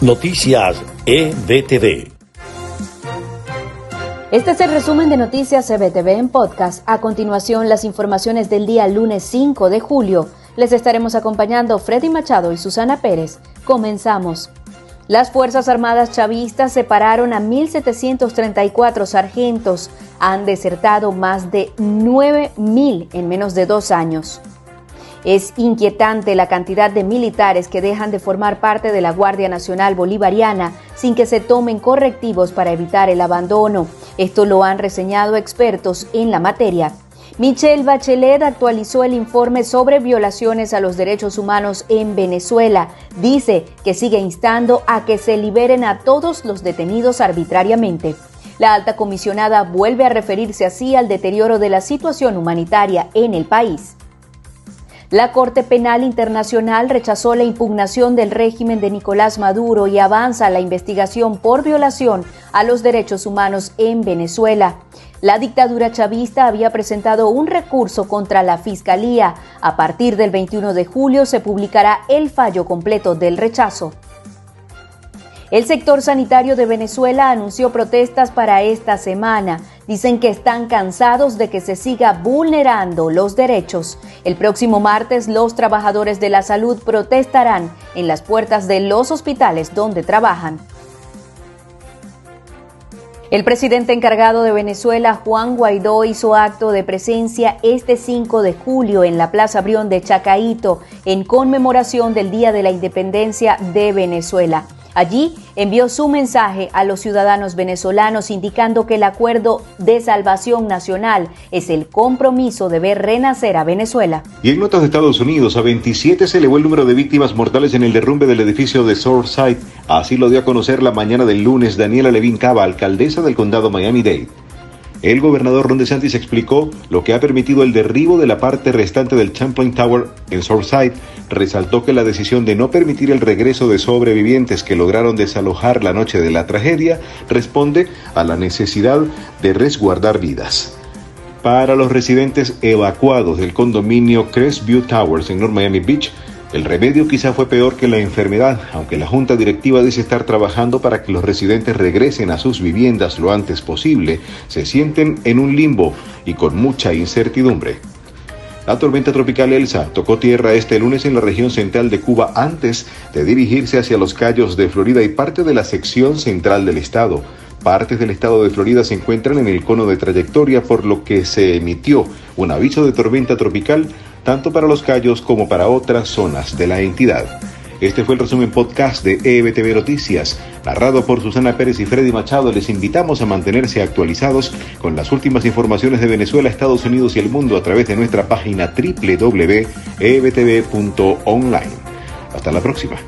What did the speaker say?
Noticias EBTV. Este es el resumen de Noticias EBTV en podcast. A continuación, las informaciones del día lunes 5 de julio. Les estaremos acompañando Freddy Machado y Susana Pérez. Comenzamos. Las Fuerzas Armadas chavistas separaron a 1.734 sargentos. Han desertado más de 9.000 en menos de dos años. Es inquietante la cantidad de militares que dejan de formar parte de la Guardia Nacional Bolivariana sin que se tomen correctivos para evitar el abandono. Esto lo han reseñado expertos en la materia. Michelle Bachelet actualizó el informe sobre violaciones a los derechos humanos en Venezuela. Dice que sigue instando a que se liberen a todos los detenidos arbitrariamente. La alta comisionada vuelve a referirse así al deterioro de la situación humanitaria en el país. La Corte Penal Internacional rechazó la impugnación del régimen de Nicolás Maduro y avanza la investigación por violación a los derechos humanos en Venezuela. La dictadura chavista había presentado un recurso contra la Fiscalía. A partir del 21 de julio se publicará el fallo completo del rechazo. El sector sanitario de Venezuela anunció protestas para esta semana. Dicen que están cansados de que se siga vulnerando los derechos. El próximo martes los trabajadores de la salud protestarán en las puertas de los hospitales donde trabajan. El presidente encargado de Venezuela, Juan Guaidó, hizo acto de presencia este 5 de julio en la Plaza Brión de Chacaito en conmemoración del Día de la Independencia de Venezuela. Allí envió su mensaje a los ciudadanos venezolanos indicando que el acuerdo de salvación nacional es el compromiso de ver renacer a Venezuela. Y en notas de Estados Unidos, a 27 se elevó el número de víctimas mortales en el derrumbe del edificio de Southside. Así lo dio a conocer la mañana del lunes Daniela Levin Cava, alcaldesa del condado Miami-Dade. El gobernador Ron DeSantis explicó lo que ha permitido el derribo de la parte restante del Champlain Tower en Southside. Resaltó que la decisión de no permitir el regreso de sobrevivientes que lograron desalojar la noche de la tragedia responde a la necesidad de resguardar vidas. Para los residentes evacuados del condominio Crestview Towers en North Miami Beach, el remedio quizá fue peor que la enfermedad, aunque la Junta Directiva dice estar trabajando para que los residentes regresen a sus viviendas lo antes posible, se sienten en un limbo y con mucha incertidumbre. La tormenta tropical Elsa tocó tierra este lunes en la región central de Cuba antes de dirigirse hacia los Cayos de Florida y parte de la sección central del estado. Partes del estado de Florida se encuentran en el cono de trayectoria por lo que se emitió un aviso de tormenta tropical tanto para los Cayos como para otras zonas de la entidad. Este fue el resumen podcast de EBTV Noticias, narrado por Susana Pérez y Freddy Machado. Les invitamos a mantenerse actualizados con las últimas informaciones de Venezuela, Estados Unidos y el mundo a través de nuestra página www.ebtv.online. Hasta la próxima.